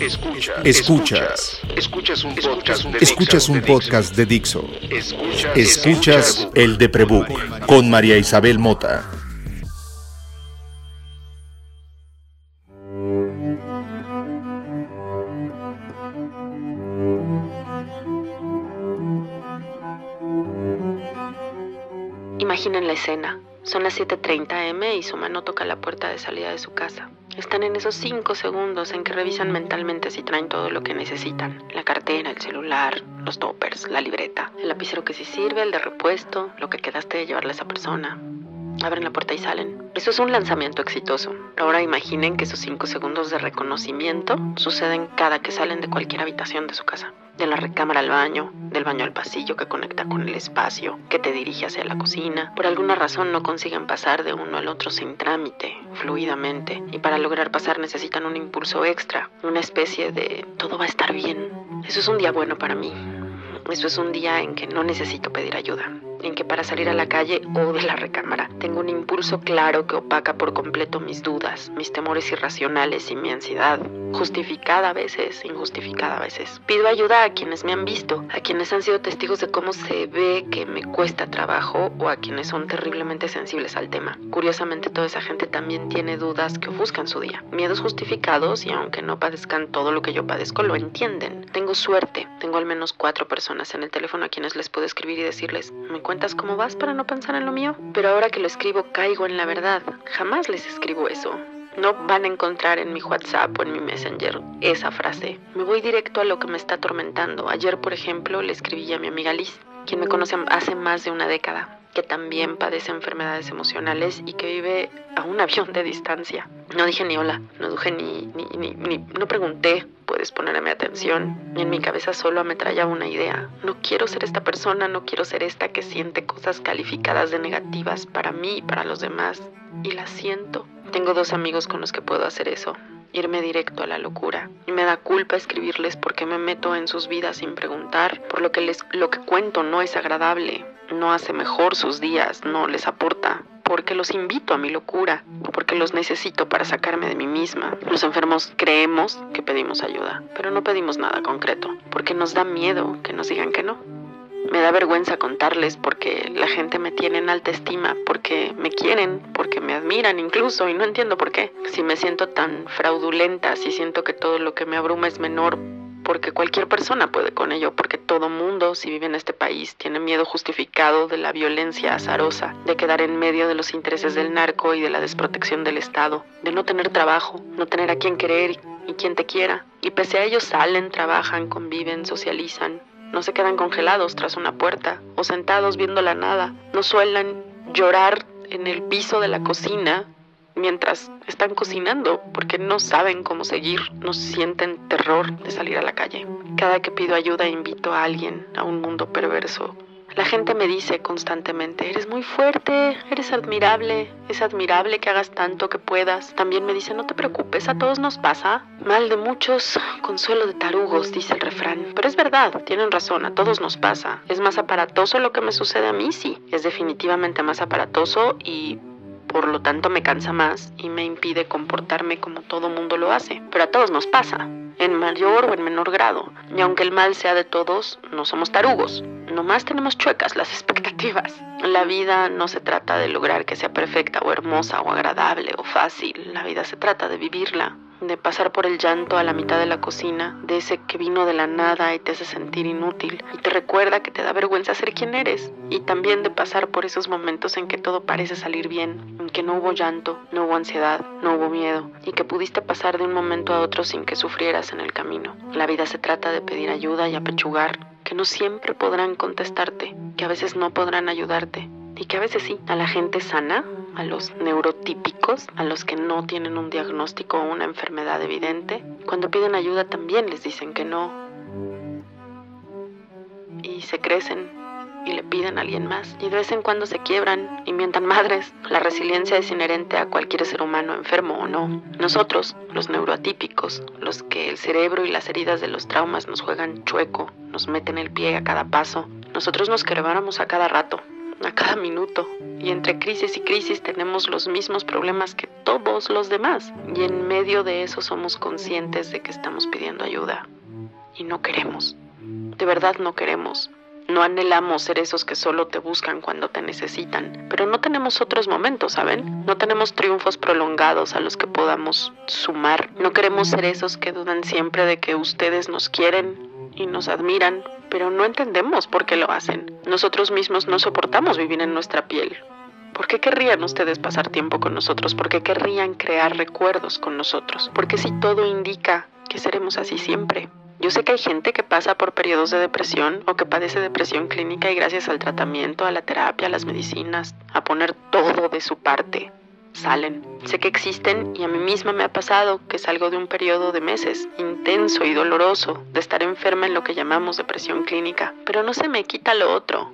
Escuchas. Escuchas. Escuchas un podcast de Escuchas Dixo. un podcast de Dixo. Escuchas. Escuchas el de Prebook con María Isabel Mota. Imaginen la escena. Son las 7.30 am y su mano toca la puerta de salida de su casa. Están en esos 5 segundos en que revisan mentalmente si traen todo lo que necesitan. La cartera, el celular, los toppers, la libreta, el lapicero que sí sirve, el de repuesto, lo que quedaste de llevarle a esa persona. Abren la puerta y salen. Eso es un lanzamiento exitoso. Ahora imaginen que esos 5 segundos de reconocimiento suceden cada que salen de cualquier habitación de su casa. De la recámara al baño, del baño al pasillo que conecta con el espacio, que te dirige hacia la cocina. Por alguna razón no consiguen pasar de uno al otro sin trámite, fluidamente. Y para lograr pasar necesitan un impulso extra, una especie de todo va a estar bien. Eso es un día bueno para mí. Eso es un día en que no necesito pedir ayuda, en que para salir a la calle o de la recámara tengo un impulso claro que opaca por completo mis dudas, mis temores irracionales y mi ansiedad, justificada a veces, injustificada a veces. Pido ayuda a quienes me han visto, a quienes han sido testigos de cómo se ve que me cuesta trabajo o a quienes son terriblemente sensibles al tema. Curiosamente toda esa gente también tiene dudas que ofuscan su día, miedos justificados y aunque no padezcan todo lo que yo padezco, lo entienden. Tengo suerte, tengo al menos cuatro personas en el teléfono a quienes les puedo escribir y decirles, ¿me cuentas cómo vas para no pensar en lo mío? Pero ahora que lo escribo caigo en la verdad. Jamás les escribo eso. No van a encontrar en mi WhatsApp o en mi Messenger esa frase. Me voy directo a lo que me está atormentando. Ayer, por ejemplo, le escribí a mi amiga Liz, quien me conoce hace más de una década, que también padece enfermedades emocionales y que vive a un avión de distancia. No dije ni hola, no dije ni, ni, ni, ni no pregunté, puedes ponerme atención. En mi cabeza solo ametralla una idea. No quiero ser esta persona, no quiero ser esta que siente cosas calificadas de negativas para mí y para los demás. Y las siento. Tengo dos amigos con los que puedo hacer eso. Irme directo a la locura. Y me da culpa escribirles porque me meto en sus vidas sin preguntar. Por lo que les, lo que cuento no es agradable. No hace mejor sus días, no les aporta porque los invito a mi locura, porque los necesito para sacarme de mí misma. Los enfermos creemos que pedimos ayuda, pero no pedimos nada concreto, porque nos da miedo que nos digan que no. Me da vergüenza contarles porque la gente me tiene en alta estima, porque me quieren, porque me admiran incluso y no entiendo por qué. Si me siento tan fraudulenta, si siento que todo lo que me abruma es menor, porque cualquier persona puede con ello, porque todo mundo, si vive en este país, tiene miedo justificado de la violencia azarosa, de quedar en medio de los intereses del narco y de la desprotección del Estado, de no tener trabajo, no tener a quien querer y quien te quiera. Y pese a ello salen, trabajan, conviven, socializan, no se quedan congelados tras una puerta o sentados viendo la nada, no suelen llorar en el piso de la cocina mientras están cocinando porque no saben cómo seguir, no sienten terror de salir a la calle. Cada que pido ayuda invito a alguien a un mundo perverso. La gente me dice constantemente, eres muy fuerte, eres admirable, es admirable que hagas tanto que puedas. También me dice, no te preocupes, a todos nos pasa. Mal de muchos, consuelo de tarugos, dice el refrán. Pero es verdad, tienen razón, a todos nos pasa. Es más aparatoso lo que me sucede a mí, sí. Es definitivamente más aparatoso y por lo tanto me cansa más y me impide comportarme como todo mundo lo hace. Pero a todos nos pasa, en mayor o en menor grado. Y aunque el mal sea de todos, no somos tarugos. Nomás tenemos chuecas las expectativas. La vida no se trata de lograr que sea perfecta o hermosa o agradable o fácil. La vida se trata de vivirla, de pasar por el llanto a la mitad de la cocina, de ese que vino de la nada y te hace sentir inútil y te recuerda que te da vergüenza ser quien eres, y también de pasar por esos momentos en que todo parece salir bien, en que no hubo llanto, no hubo ansiedad, no hubo miedo, y que pudiste pasar de un momento a otro sin que sufrieras en el camino. La vida se trata de pedir ayuda y apechugar, que no siempre podrán contestarte, que a veces no podrán ayudarte, y que a veces sí, a la gente sana, a los neurotípicos, a los que no tienen un diagnóstico o una enfermedad evidente, cuando piden ayuda también les dicen que no. Y se crecen y le piden a alguien más. Y de vez en cuando se quiebran y mientan madres. La resiliencia es inherente a cualquier ser humano, enfermo o no. Nosotros, los neuroatípicos, los que el cerebro y las heridas de los traumas nos juegan chueco, nos meten el pie a cada paso. Nosotros nos quebramos a cada rato. A cada minuto. Y entre crisis y crisis tenemos los mismos problemas que todos los demás. Y en medio de eso somos conscientes de que estamos pidiendo ayuda. Y no queremos. De verdad no queremos. No anhelamos ser esos que solo te buscan cuando te necesitan, pero no tenemos otros momentos, ¿saben? No tenemos triunfos prolongados a los que podamos sumar. No queremos ser esos que dudan siempre de que ustedes nos quieren y nos admiran, pero no entendemos por qué lo hacen. Nosotros mismos no soportamos vivir en nuestra piel. ¿Por qué querrían ustedes pasar tiempo con nosotros? ¿Por qué querrían crear recuerdos con nosotros? Porque si todo indica que seremos así siempre. Yo sé que hay gente que pasa por periodos de depresión o que padece depresión clínica y gracias al tratamiento, a la terapia, a las medicinas, a poner todo de su parte, salen. Sé que existen y a mí misma me ha pasado que salgo de un periodo de meses intenso y doloroso de estar enferma en lo que llamamos depresión clínica, pero no se me quita lo otro,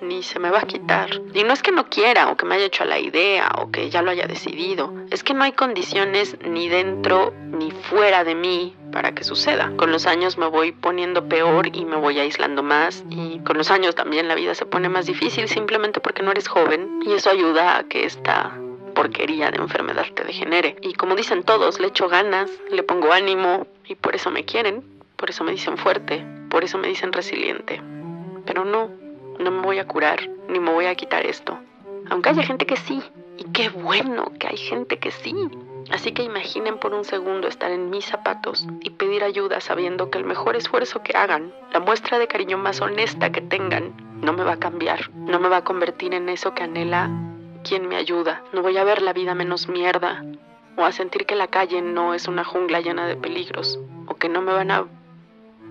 ni se me va a quitar. Y no es que no quiera o que me haya hecho a la idea o que ya lo haya decidido, es que no hay condiciones ni dentro ni fuera de mí para que suceda. Con los años me voy poniendo peor y me voy aislando más y con los años también la vida se pone más difícil simplemente porque no eres joven y eso ayuda a que esta porquería de enfermedad te degenere. Y como dicen todos, le echo ganas, le pongo ánimo y por eso me quieren, por eso me dicen fuerte, por eso me dicen resiliente. Pero no, no me voy a curar, ni me voy a quitar esto. Aunque haya gente que sí, y qué bueno que hay gente que sí. Así que imaginen por un segundo estar en mis zapatos y pedir ayuda sabiendo que el mejor esfuerzo que hagan, la muestra de cariño más honesta que tengan, no me va a cambiar, no me va a convertir en eso que anhela quien me ayuda. No voy a ver la vida menos mierda o a sentir que la calle no es una jungla llena de peligros o que no me van a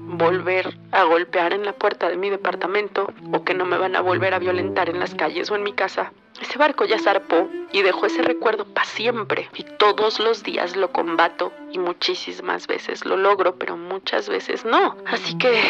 volver a golpear en la puerta de mi departamento o que no me van a volver a violentar en las calles o en mi casa. Ese barco ya zarpó y dejó ese recuerdo para siempre y todos los días lo combato y muchísimas veces lo logro, pero muchas veces no. Así que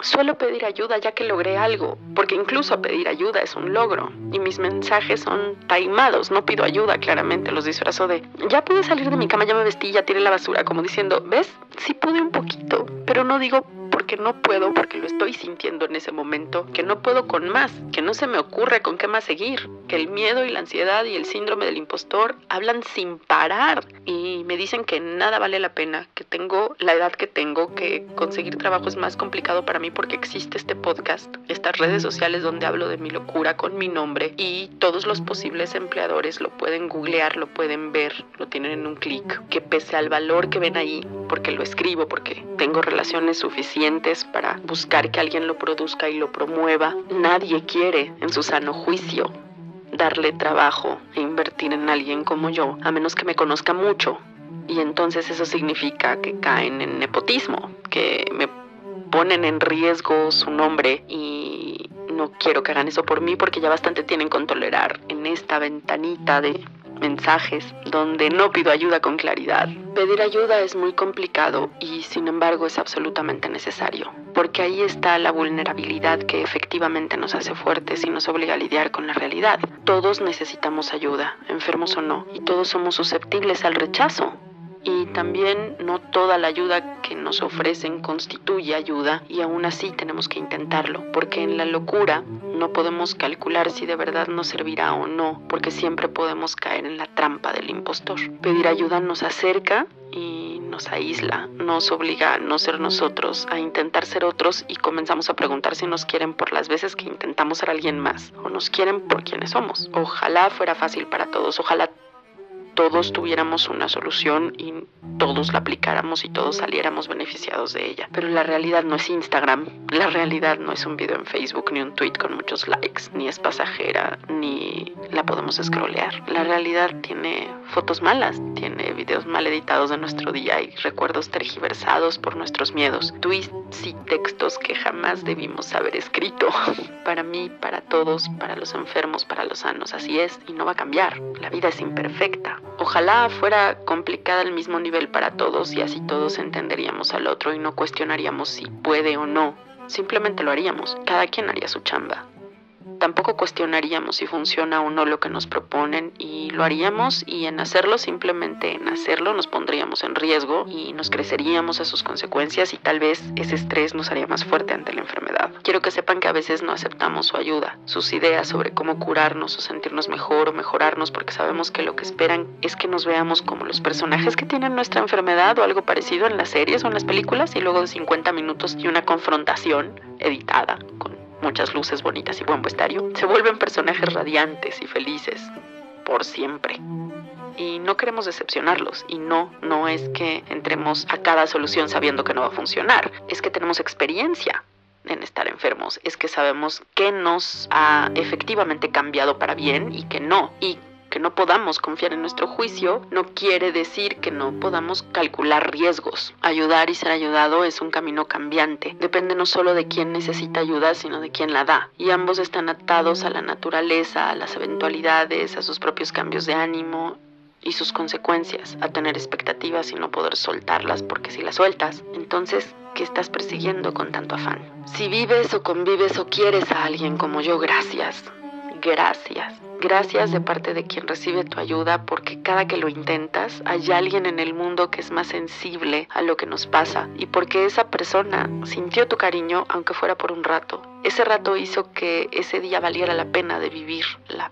Suelo pedir ayuda ya que logré algo, porque incluso pedir ayuda es un logro. Y mis mensajes son taimados, no pido ayuda claramente, los disfrazo de, ya pude salir de mi cama, ya me vestí, ya tiré la basura, como diciendo, ¿ves? Sí pude un poquito, pero no digo porque no puedo, porque lo estoy sintiendo en ese momento, que no puedo con más, que no se me ocurre con qué más seguir, que el miedo y la ansiedad y el síndrome del impostor hablan sin parar y me dicen que nada vale la pena, que tengo la edad que tengo, que conseguir trabajo es más complicado para mí porque existe este podcast, estas redes sociales donde hablo de mi locura con mi nombre y todos los posibles empleadores lo pueden googlear, lo pueden ver, lo tienen en un clic, que pese al valor que ven ahí, porque lo escribo, porque tengo relaciones suficientes, para buscar que alguien lo produzca y lo promueva. Nadie quiere, en su sano juicio, darle trabajo e invertir en alguien como yo, a menos que me conozca mucho. Y entonces eso significa que caen en nepotismo, que me ponen en riesgo su nombre y no quiero que hagan eso por mí porque ya bastante tienen con tolerar en esta ventanita de mensajes donde no pido ayuda con claridad. Pedir ayuda es muy complicado y sin embargo es absolutamente necesario, porque ahí está la vulnerabilidad que efectivamente nos hace fuertes y nos obliga a lidiar con la realidad. Todos necesitamos ayuda, enfermos o no, y todos somos susceptibles al rechazo y también no toda la ayuda que nos ofrecen constituye ayuda y aún así tenemos que intentarlo, porque en la locura no podemos calcular si de verdad nos servirá o no, porque siempre podemos caer en la trampa del impostor. Pedir ayuda nos acerca y nos aísla, nos obliga a no ser nosotros, a intentar ser otros y comenzamos a preguntar si nos quieren por las veces que intentamos ser alguien más o nos quieren por quienes somos. Ojalá fuera fácil para todos, ojalá todos tuviéramos una solución y todos la aplicáramos y todos saliéramos beneficiados de ella. Pero la realidad no es Instagram, la realidad no es un video en Facebook ni un tweet con muchos likes, ni es pasajera, ni la podemos scrollear. La realidad tiene fotos malas, tiene videos mal editados de nuestro día y recuerdos tergiversados por nuestros miedos, tweets y textos que jamás debimos haber escrito. Para mí, para todos, para los enfermos, para los sanos, así es y no va a cambiar. La vida es imperfecta. Ojalá fuera complicada al mismo nivel para todos y así todos entenderíamos al otro y no cuestionaríamos si puede o no. Simplemente lo haríamos. Cada quien haría su chamba. Tampoco cuestionaríamos si funciona o no lo que nos proponen y lo haríamos y en hacerlo, simplemente en hacerlo, nos pondríamos en riesgo y nos creceríamos a sus consecuencias y tal vez ese estrés nos haría más fuerte ante la enfermedad. Quiero que sepan que a veces no aceptamos su ayuda, sus ideas sobre cómo curarnos o sentirnos mejor o mejorarnos porque sabemos que lo que esperan es que nos veamos como los personajes que tienen nuestra enfermedad o algo parecido en las series o en las películas y luego de 50 minutos y una confrontación editada con muchas luces bonitas y buen vestuario, se vuelven personajes radiantes y felices por siempre. Y no queremos decepcionarlos. Y no, no es que entremos a cada solución sabiendo que no va a funcionar. Es que tenemos experiencia en estar enfermos. Es que sabemos qué nos ha efectivamente cambiado para bien y que no. Y que no podamos confiar en nuestro juicio no quiere decir que no podamos calcular riesgos. Ayudar y ser ayudado es un camino cambiante. Depende no solo de quién necesita ayuda, sino de quién la da. Y ambos están atados a la naturaleza, a las eventualidades, a sus propios cambios de ánimo y sus consecuencias, a tener expectativas y no poder soltarlas, porque si las sueltas, entonces, ¿qué estás persiguiendo con tanto afán? Si vives o convives o quieres a alguien como yo, gracias. Gracias. Gracias de parte de quien recibe tu ayuda porque cada que lo intentas hay alguien en el mundo que es más sensible a lo que nos pasa y porque esa persona sintió tu cariño aunque fuera por un rato. Ese rato hizo que ese día valiera la pena de vivir, la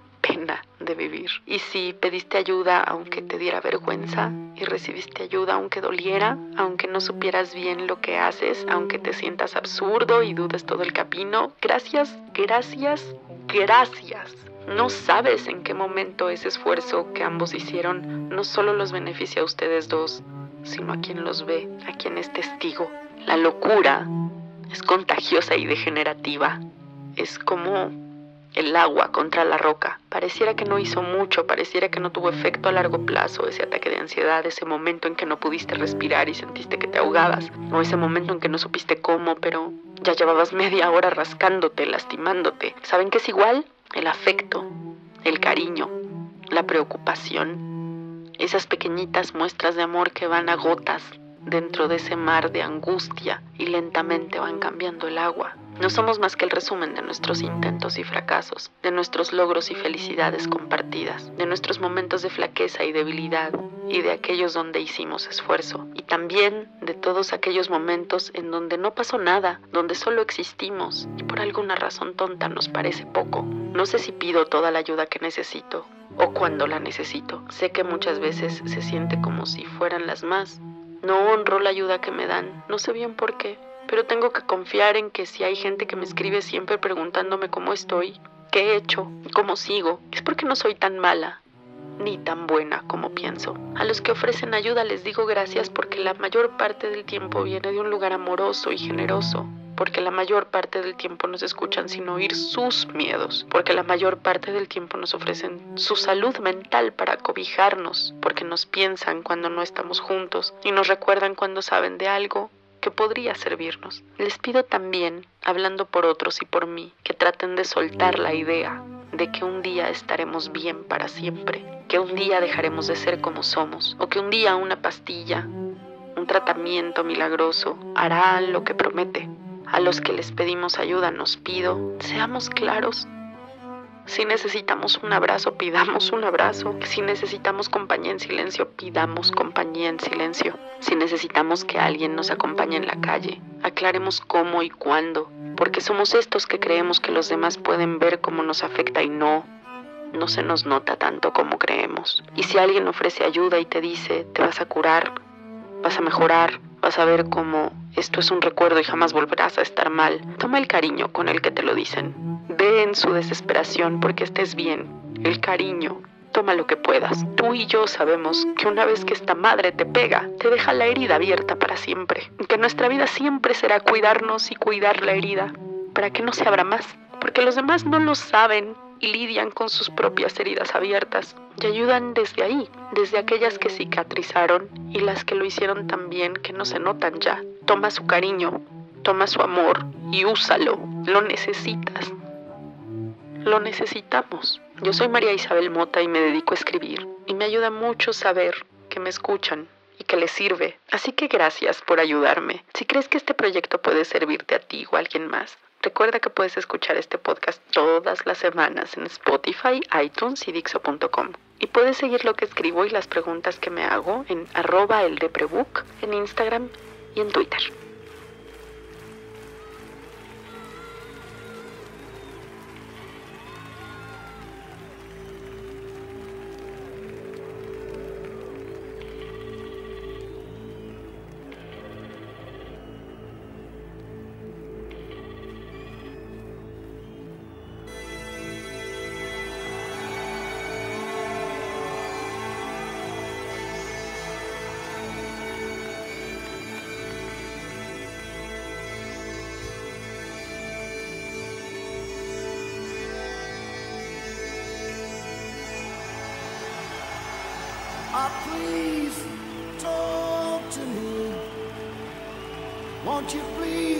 de vivir. Y si pediste ayuda aunque te diera vergüenza y recibiste ayuda aunque doliera, aunque no supieras bien lo que haces, aunque te sientas absurdo y dudes todo el camino, gracias, gracias, gracias. No sabes en qué momento ese esfuerzo que ambos hicieron no solo los beneficia a ustedes dos, sino a quien los ve, a quien es testigo. La locura es contagiosa y degenerativa. Es como el agua contra la roca. Pareciera que no hizo mucho, pareciera que no tuvo efecto a largo plazo ese ataque de ansiedad, ese momento en que no pudiste respirar y sentiste que te ahogabas, o ese momento en que no supiste cómo, pero ya llevabas media hora rascándote, lastimándote. ¿Saben que es igual? el afecto, el cariño, la preocupación, esas pequeñitas muestras de amor que van a gotas dentro de ese mar de angustia y lentamente van cambiando el agua. No somos más que el resumen de nuestros intentos y fracasos, de nuestros logros y felicidades compartidas, de nuestros momentos de flaqueza y debilidad y de aquellos donde hicimos esfuerzo, y también de todos aquellos momentos en donde no pasó nada, donde solo existimos y por alguna razón tonta nos parece poco. No sé si pido toda la ayuda que necesito o cuando la necesito. Sé que muchas veces se siente como si fueran las más. No honro la ayuda que me dan, no sé bien por qué pero tengo que confiar en que si hay gente que me escribe siempre preguntándome cómo estoy, qué he hecho, cómo sigo, es porque no soy tan mala ni tan buena como pienso. A los que ofrecen ayuda les digo gracias porque la mayor parte del tiempo viene de un lugar amoroso y generoso, porque la mayor parte del tiempo nos escuchan sin oír sus miedos, porque la mayor parte del tiempo nos ofrecen su salud mental para cobijarnos, porque nos piensan cuando no estamos juntos y nos recuerdan cuando saben de algo que podría servirnos. Les pido también, hablando por otros y por mí, que traten de soltar la idea de que un día estaremos bien para siempre, que un día dejaremos de ser como somos, o que un día una pastilla, un tratamiento milagroso hará lo que promete. A los que les pedimos ayuda nos pido, seamos claros si necesitamos un abrazo, pidamos un abrazo. Si necesitamos compañía en silencio, pidamos compañía en silencio. Si necesitamos que alguien nos acompañe en la calle, aclaremos cómo y cuándo. Porque somos estos que creemos que los demás pueden ver cómo nos afecta y no. No se nos nota tanto como creemos. Y si alguien ofrece ayuda y te dice, te vas a curar, vas a mejorar, vas a ver cómo esto es un recuerdo y jamás volverás a estar mal, toma el cariño con el que te lo dicen. Ve en su desesperación porque estés bien. El cariño. Toma lo que puedas. Tú y yo sabemos que una vez que esta madre te pega, te deja la herida abierta para siempre. Que nuestra vida siempre será cuidarnos y cuidar la herida para que no se abra más. Porque los demás no lo saben y lidian con sus propias heridas abiertas y ayudan desde ahí, desde aquellas que cicatrizaron y las que lo hicieron tan bien que no se notan ya. Toma su cariño, toma su amor y úsalo. Lo necesitas. Lo necesitamos. Yo soy María Isabel Mota y me dedico a escribir. Y me ayuda mucho saber que me escuchan y que les sirve. Así que gracias por ayudarme. Si crees que este proyecto puede servirte a ti o a alguien más, Recuerda que puedes escuchar este podcast todas las semanas en Spotify, iTunes y Dixo.com. Y puedes seguir lo que escribo y las preguntas que me hago en arroba el en Instagram y en Twitter. Ah, please talk to me. Won't you please?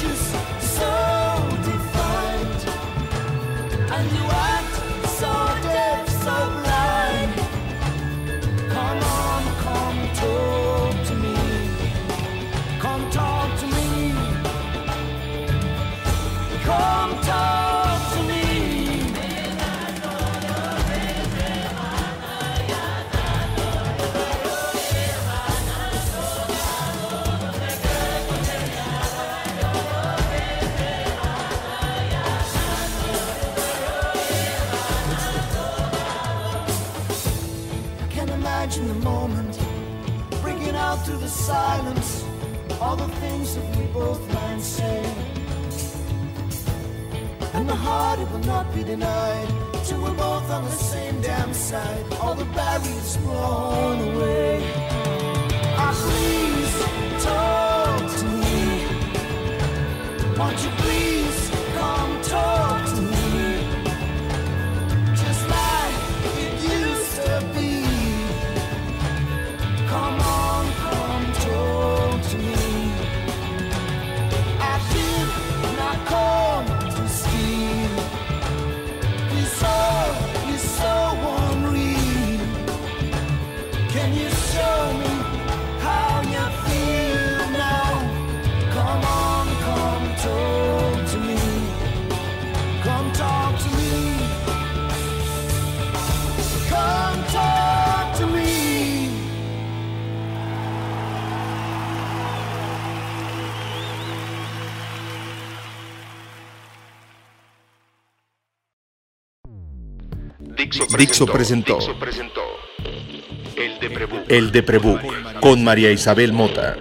you Heart, it will not be denied, till we're both on the same damn side, all the barriers blown away. Ah, please talk to me. Won't you please Dixo presentó. Dixo presentó El de Prebook. El de Prebook con María Isabel Mota.